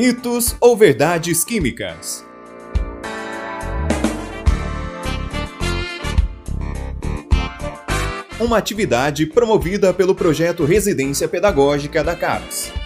Mitos ou verdades químicas? Uma atividade promovida pelo projeto Residência Pedagógica da CAPES.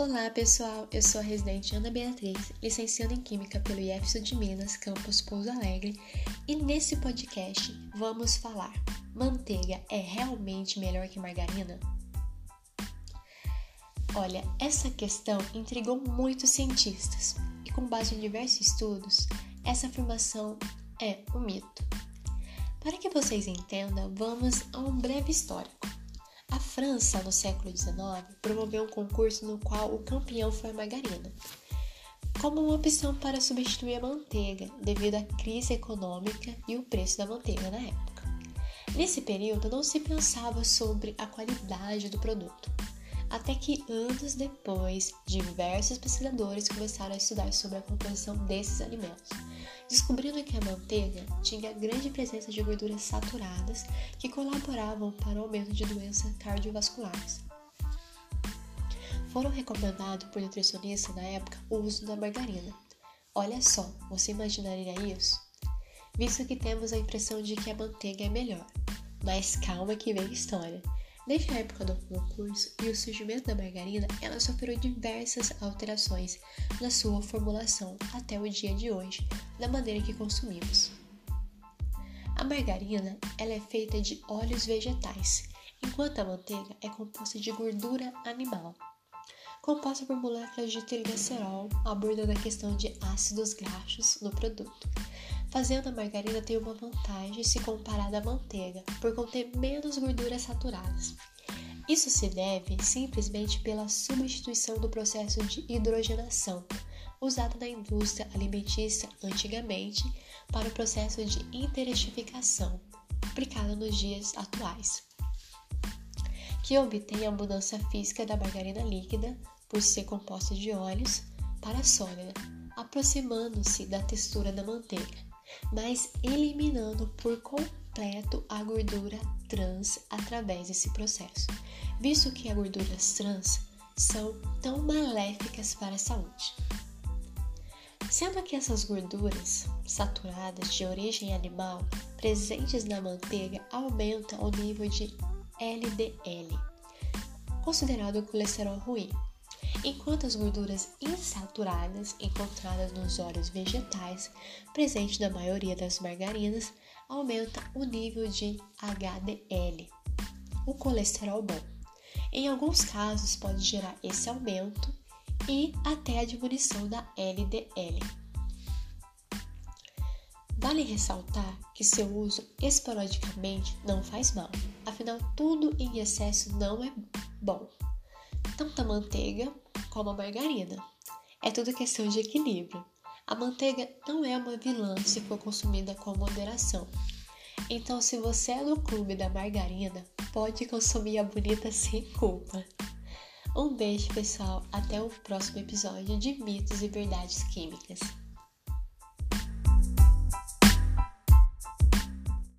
Olá pessoal, eu sou a residente Ana Beatriz, licenciada em Química pelo IEFSU de Minas, campus Pouso Alegre, e nesse podcast vamos falar: manteiga é realmente melhor que margarina? Olha, essa questão intrigou muitos cientistas e, com base em diversos estudos, essa afirmação é um mito. Para que vocês entendam, vamos a um breve histórico. França, no século XIX, promoveu um concurso no qual o campeão foi a margarina, como uma opção para substituir a manteiga, devido à crise econômica e o preço da manteiga na época. Nesse período, não se pensava sobre a qualidade do produto, até que anos depois, diversos pesquisadores começaram a estudar sobre a composição desses alimentos descobrindo que a manteiga tinha grande presença de gorduras saturadas que colaboravam para o aumento de doenças cardiovasculares. Foram recomendados por nutricionistas na época o uso da margarina. Olha só, você imaginaria isso? Visto que temos a impressão de que a manteiga é melhor. Mas calma que vem a história. Desde a época do concurso e o surgimento da margarina, ela sofreu diversas alterações na sua formulação até o dia de hoje, da maneira que consumimos. A margarina ela é feita de óleos vegetais, enquanto a manteiga é composta de gordura animal, composta por moléculas de triglicerol, abordando a questão de ácidos graxos no produto fazendo a margarina ter uma vantagem se comparada à manteiga, por conter menos gorduras saturadas. Isso se deve simplesmente pela substituição do processo de hidrogenação, usado na indústria alimentícia antigamente para o processo de interestificação, aplicado nos dias atuais, que obtém a mudança física da margarina líquida, por ser composta de óleos, para sólida, aproximando-se da textura da manteiga mas eliminando por completo a gordura trans através desse processo, visto que as gorduras trans são tão maléficas para a saúde. Sendo que essas gorduras saturadas de origem animal presentes na manteiga aumentam o nível de LDL, considerado colesterol ruim, enquanto as gorduras insaturadas encontradas nos óleos vegetais, presentes na maioria das margarinas, aumentam o nível de HDL, o colesterol bom. Em alguns casos, pode gerar esse aumento e até a diminuição da LDL. Vale ressaltar que seu uso esporadicamente não faz mal, afinal, tudo em excesso não é bom. Tanto a manteiga como a margarina. É tudo questão de equilíbrio. A manteiga não é uma vilã se for consumida com moderação. Então, se você é do clube da margarina, pode consumir a bonita sem culpa. Um beijo, pessoal. Até o próximo episódio de Mitos e Verdades Químicas.